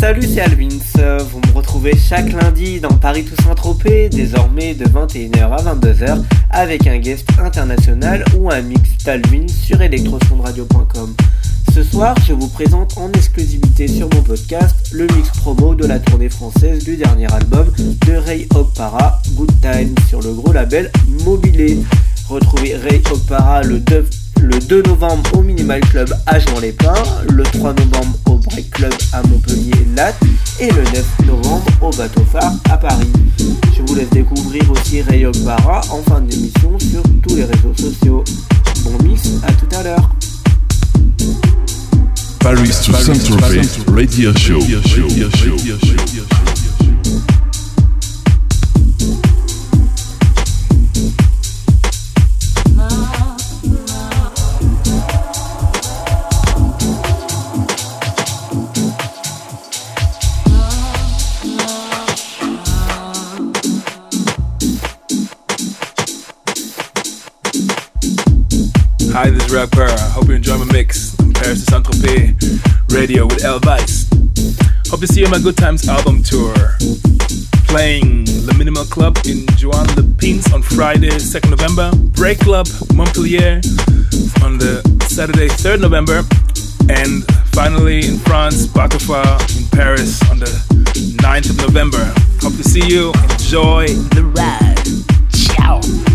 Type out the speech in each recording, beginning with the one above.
Salut, c'est Alvins. Vous me retrouvez chaque lundi dans Paris Toussaint Tropez, désormais de 21h à 22h, avec un guest international ou un mix d'Alvins sur electrosondradio.com. Ce soir, je vous présente en exclusivité sur mon podcast le mix promo de la tournée française du dernier album de Ray Opara, Good Time, sur le gros label Mobilé. Retrouvez Ray Opara le 2 le 2 novembre au Minimal Club à Jean-les-Pins, le 3 novembre au Break Club à Montpellier-Latte et le 9 novembre au Bateau Phare à Paris. Je vous laisse découvrir aussi Ray Para en fin d'émission sur tous les réseaux sociaux. Bon mix, à tout à l'heure. Paris to Radio Show. Hi, this is Ray Okpara. Hope you enjoy my mix. I'm Paris to Saint Tropez Radio with Al Vince. Hope to see you on my Good Times album tour. Playing the Minimal Club in Joan Lepins on Friday, 2nd November. Break Club, Montpellier on the Saturday, 3rd November. And finally in France, Batofar in Paris on the 9th of November. Hope to see you. Enjoy the ride. Ciao.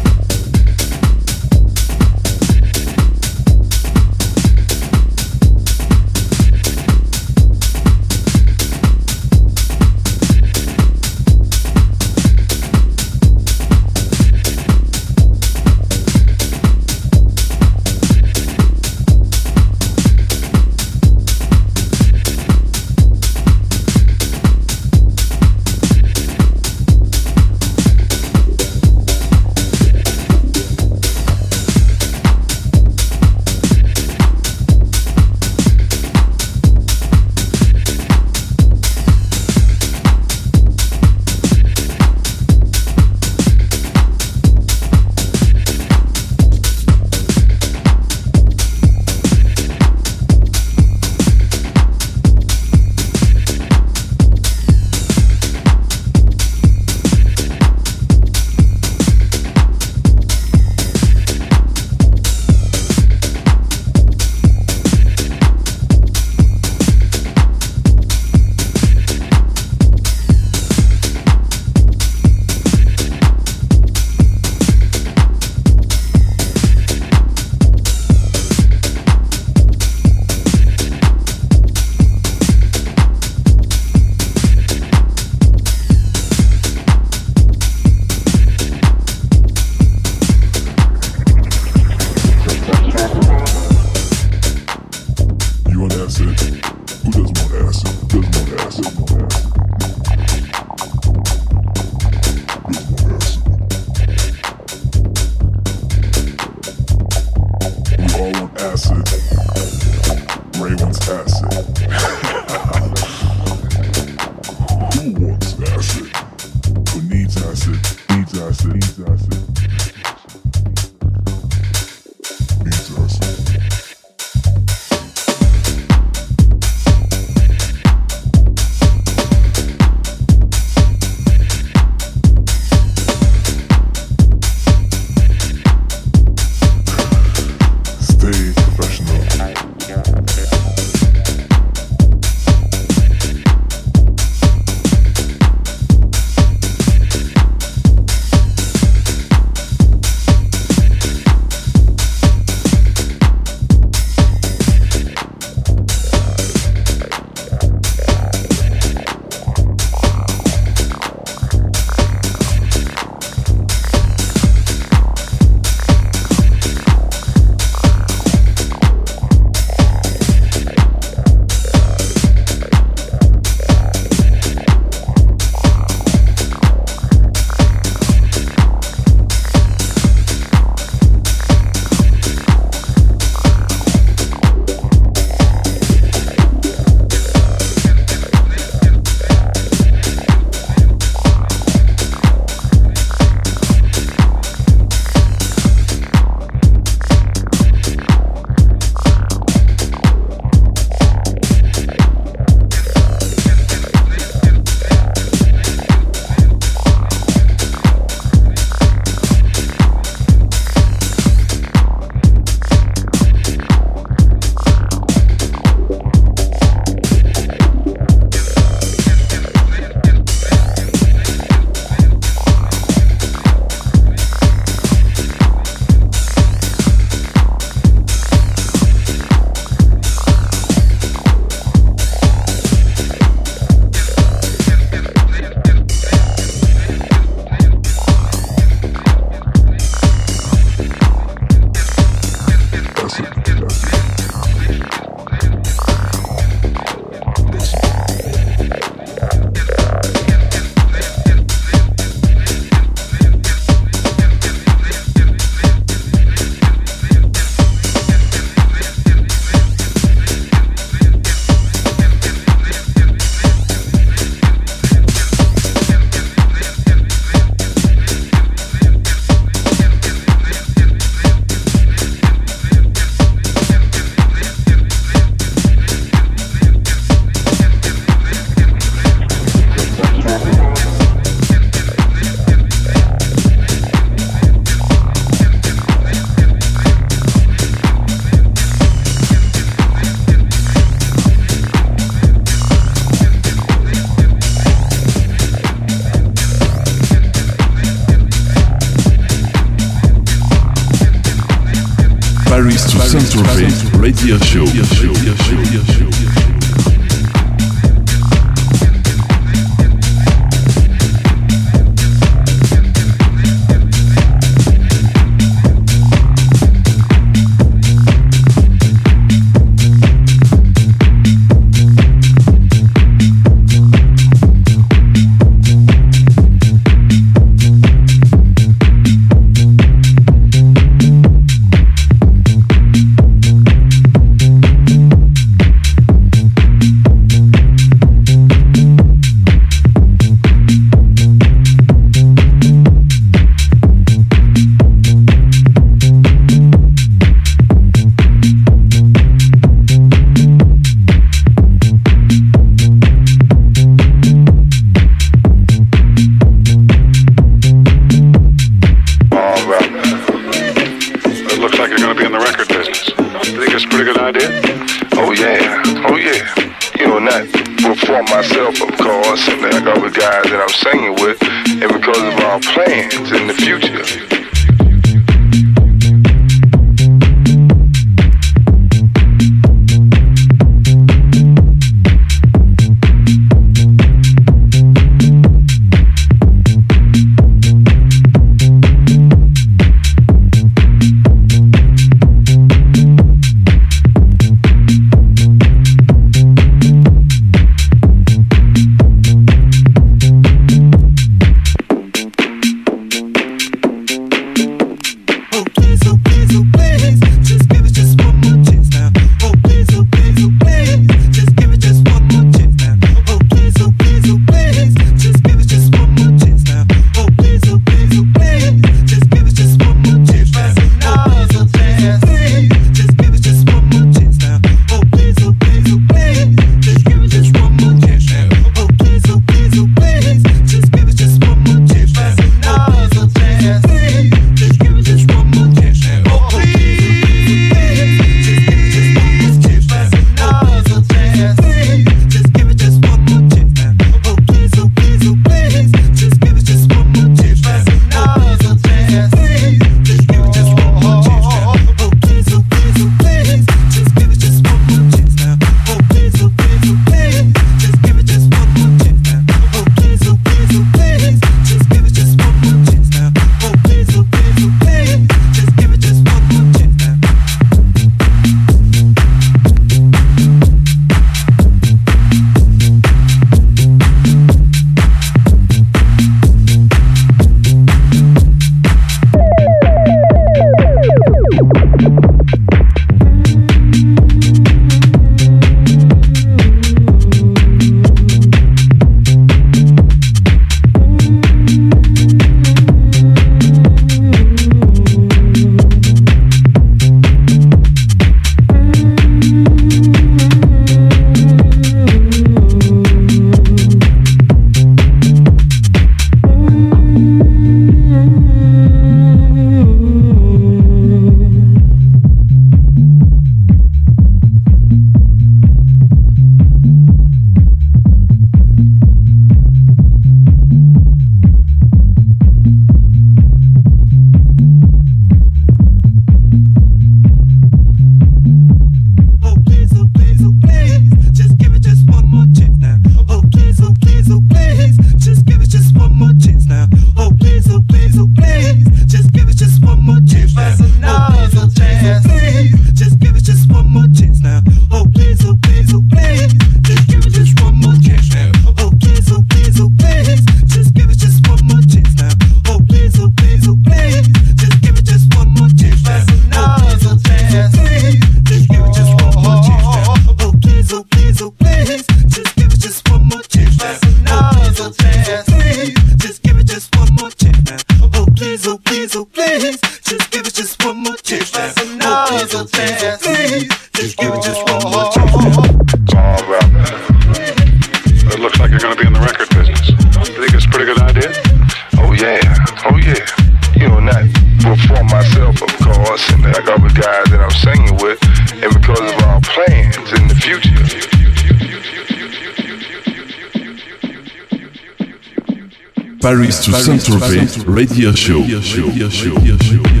Saint-Tropez Radio Show. Radio show. Radio show.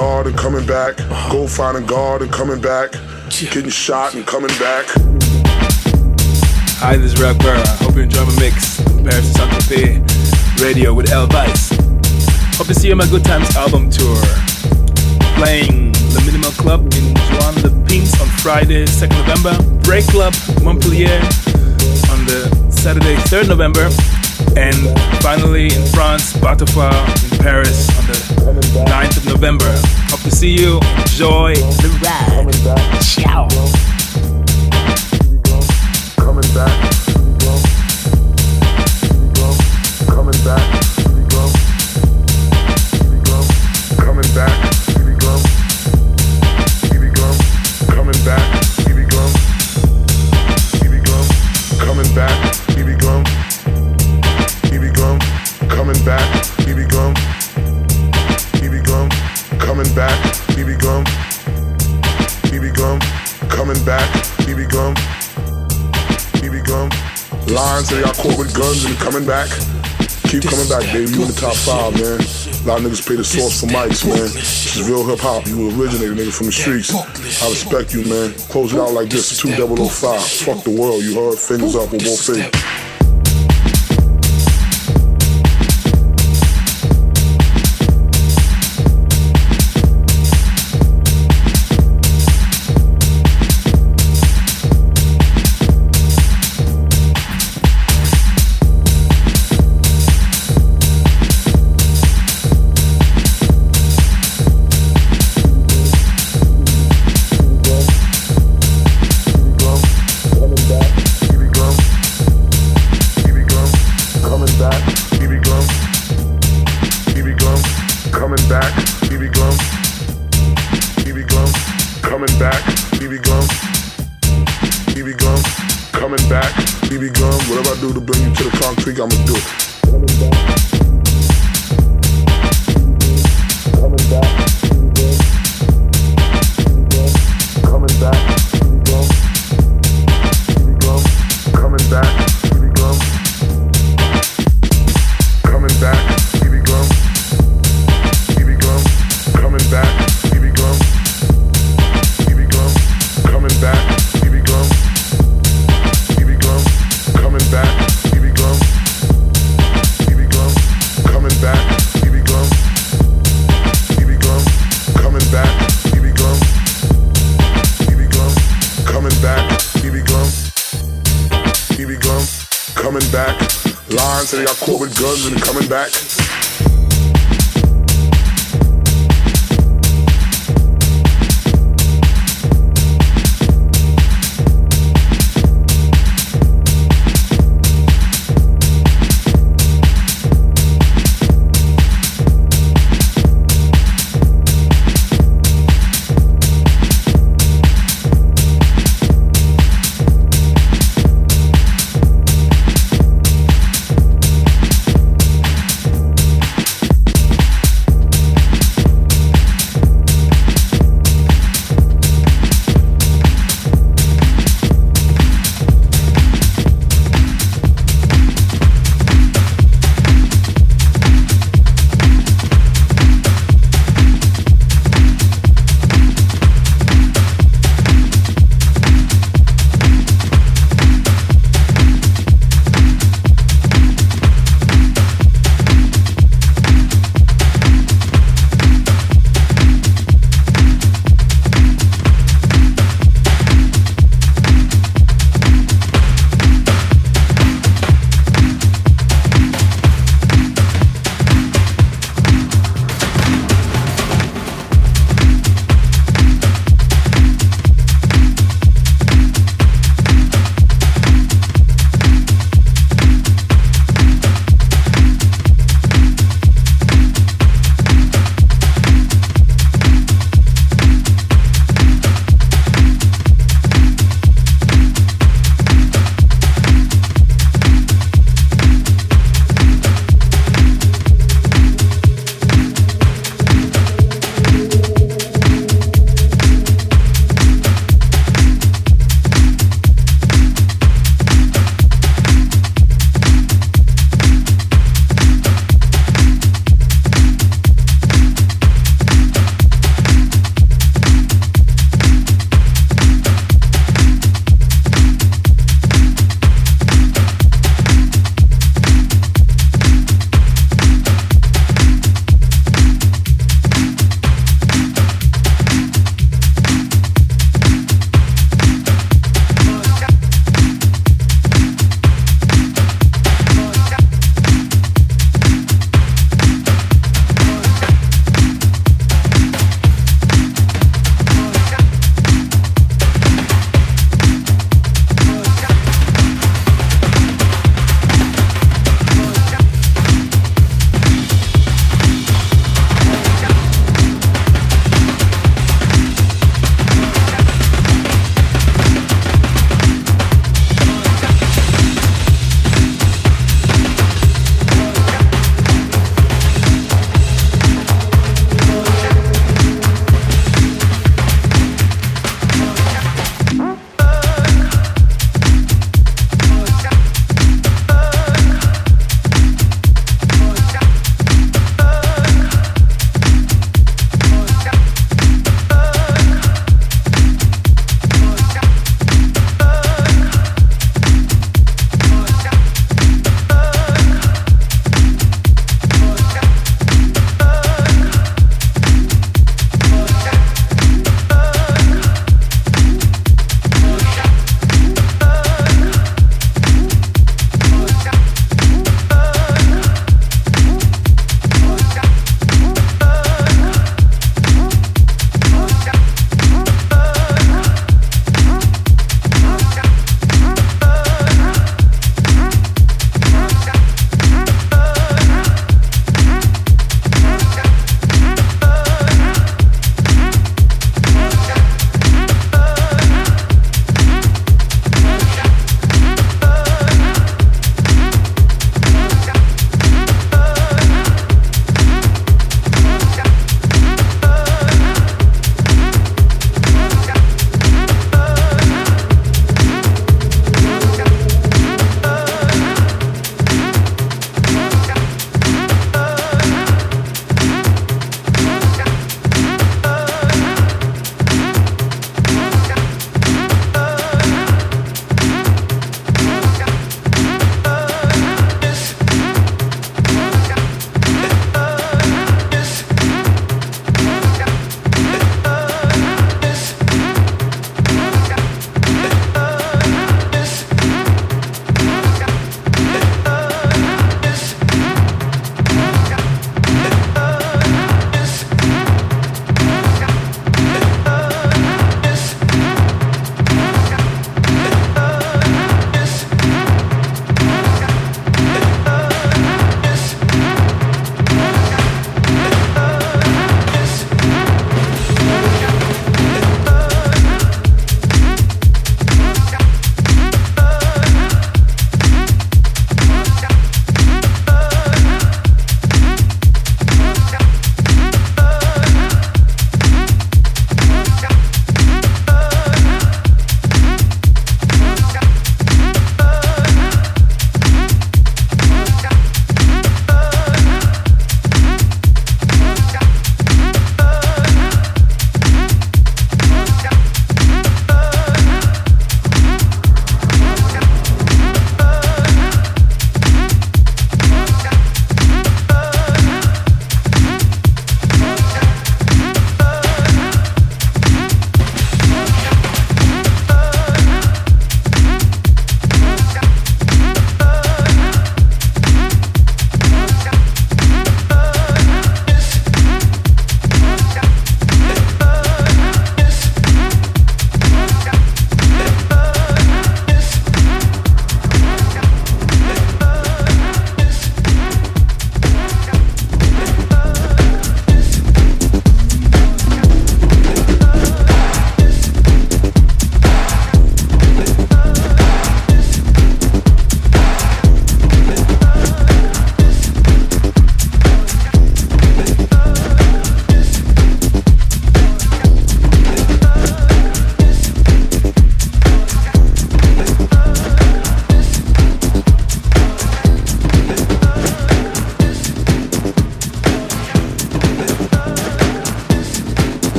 God and coming back. Go finding God and coming back. Getting shot and coming back. Hi, this is Rap Burr. Hope you enjoy my mix. Paris Saint Tropez Radio with Al Vince. Hope to see you on my Good Times album tour. Playing the Minimal Club in Juan Le Pins on Friday, 2nd November. Break Club, Montpellier on the Saturday, 3rd November. And finally in France, Batofar in Paris 9th of November. Hope to see you. Enjoy the ride. Ciao. Guns and coming back. Keep coming back, baby. You in the top five, man. A lot of niggas pay the source for mics, man. This is real hip hop. You originated, nigga, from the streets. I respect you, man. Close it out like this, 2005. Fuck the world, you heard? Fingers up with both feet.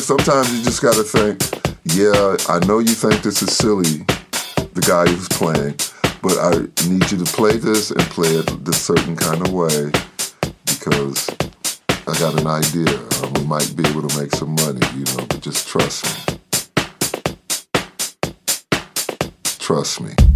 Because sometimes you just got to think. Yeah, I know you think this is silly, the guy who's playing, but I need you to play this and play it this certain kind of way because I got an idea. Um, we might be able to make some money, you know, but just trust me. Trust me.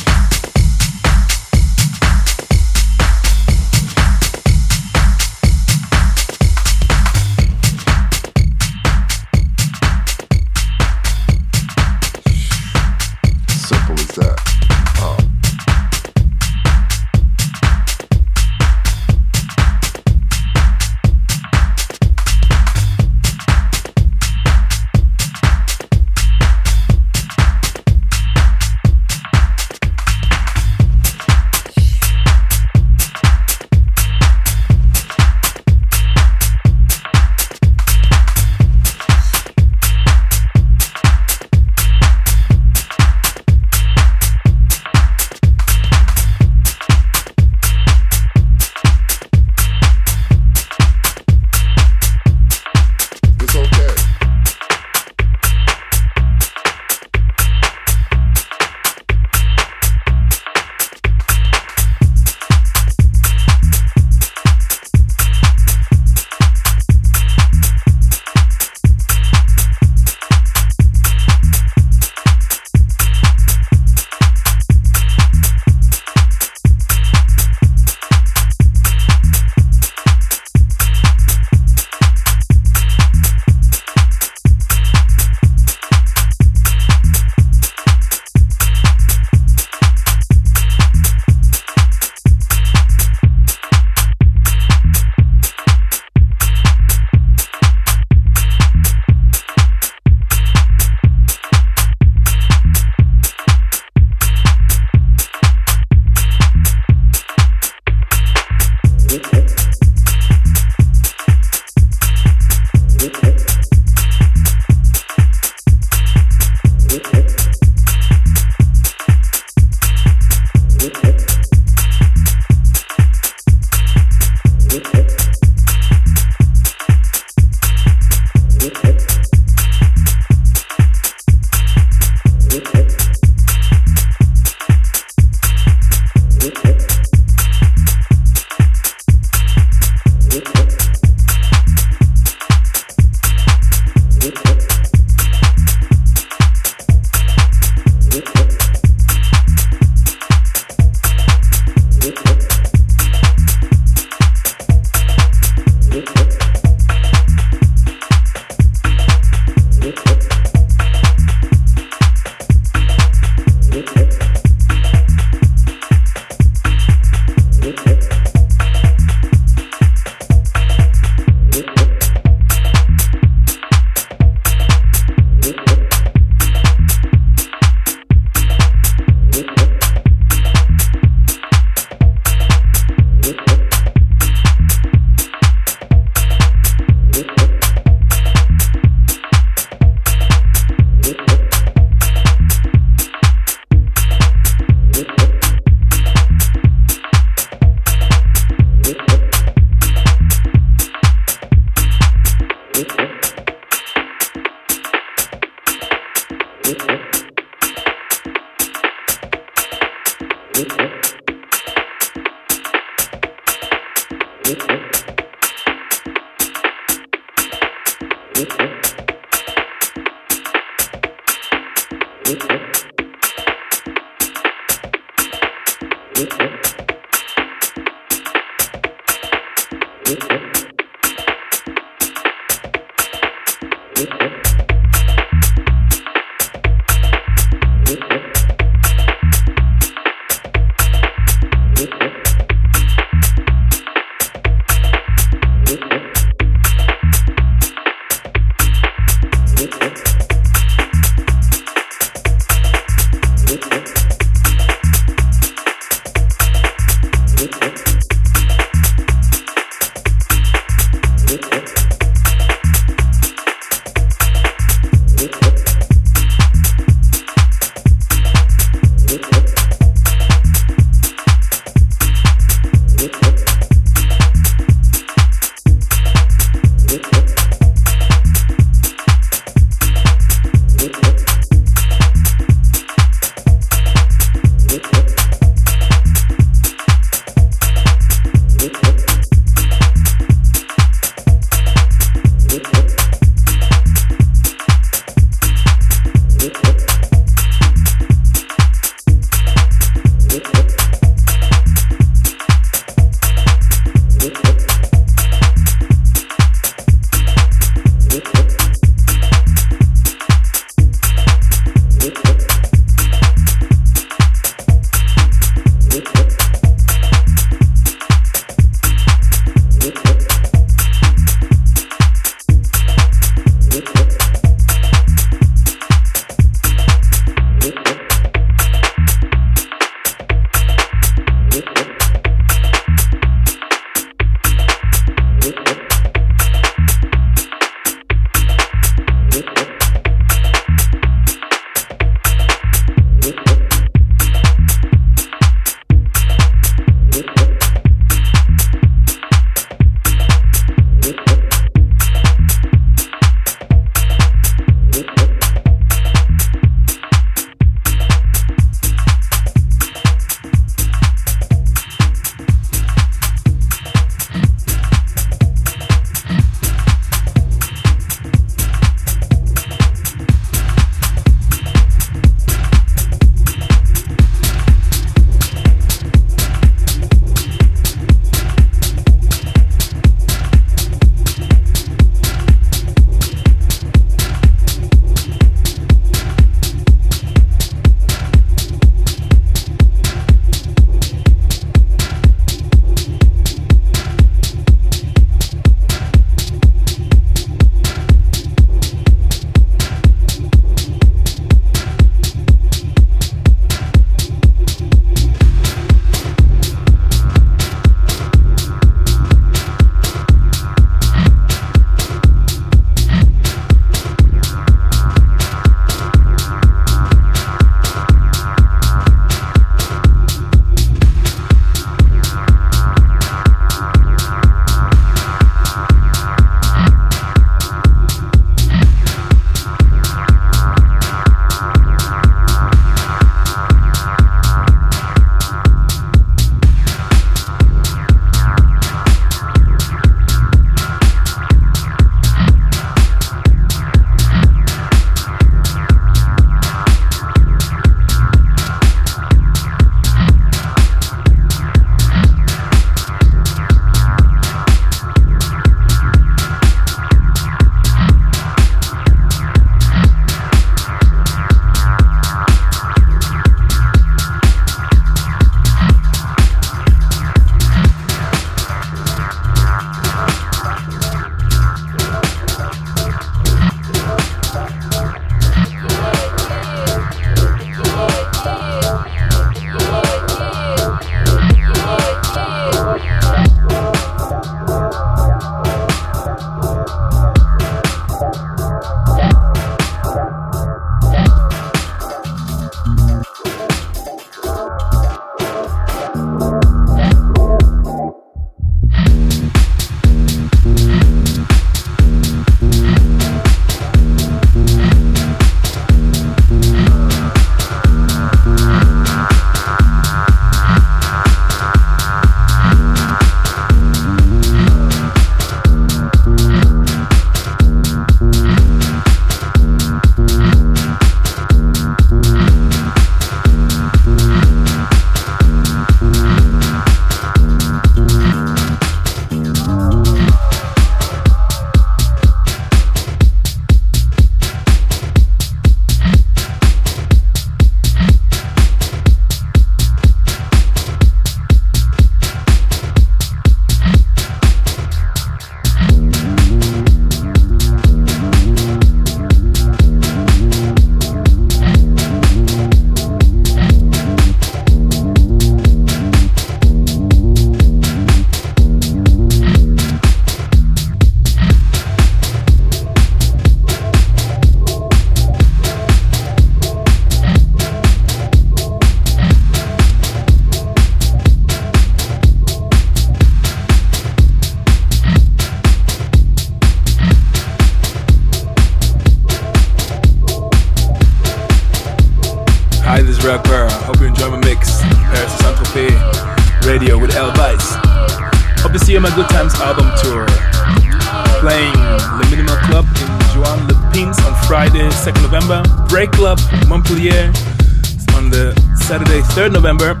November.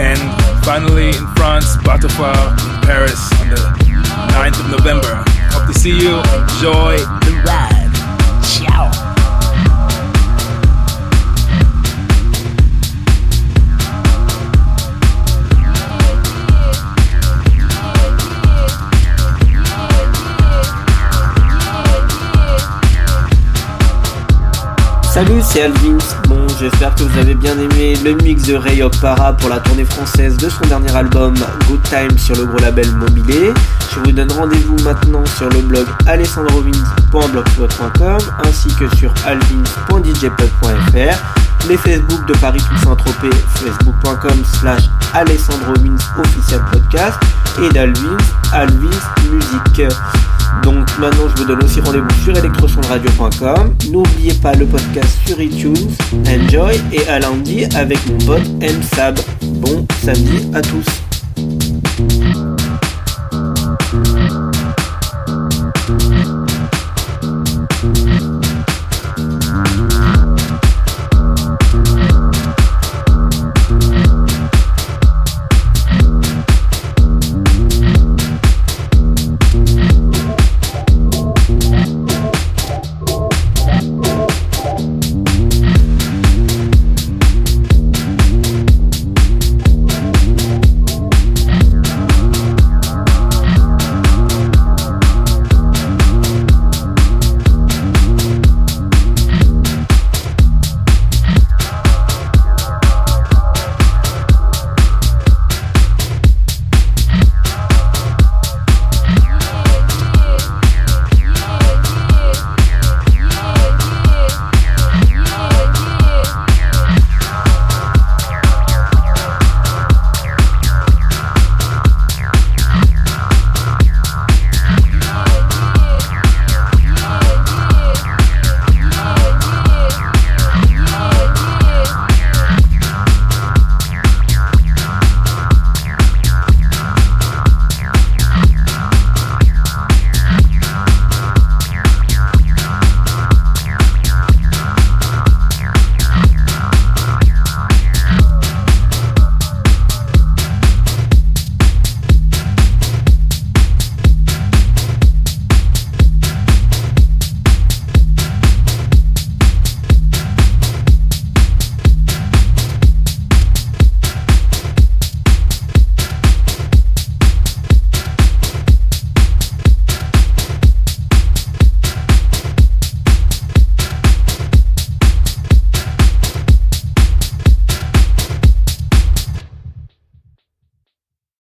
And finally in France, in Paris on the 9th of November. Hope to see you. Enjoy the ride. Salut, c'est Alvin. Bon, j'espère que vous avez bien aimé le mix de Ray Para pour la tournée française de son dernier album Good Time sur le gros label Mobilé. Je vous donne rendez-vous maintenant sur le blog alessandrovins.blogspot.com ainsi que sur alvins.djpod.fr, les Facebook de Paris Toussaint Tropez, facebook.com slash alessandrovins official podcast et d'Alvins, Alvins Musique. Donc maintenant je vous donne aussi rendez-vous sur electrosondradio.com. N'oubliez pas le podcast sur iTunes. Enjoy et à lundi avec mon pote M Sab. Bon samedi à tous.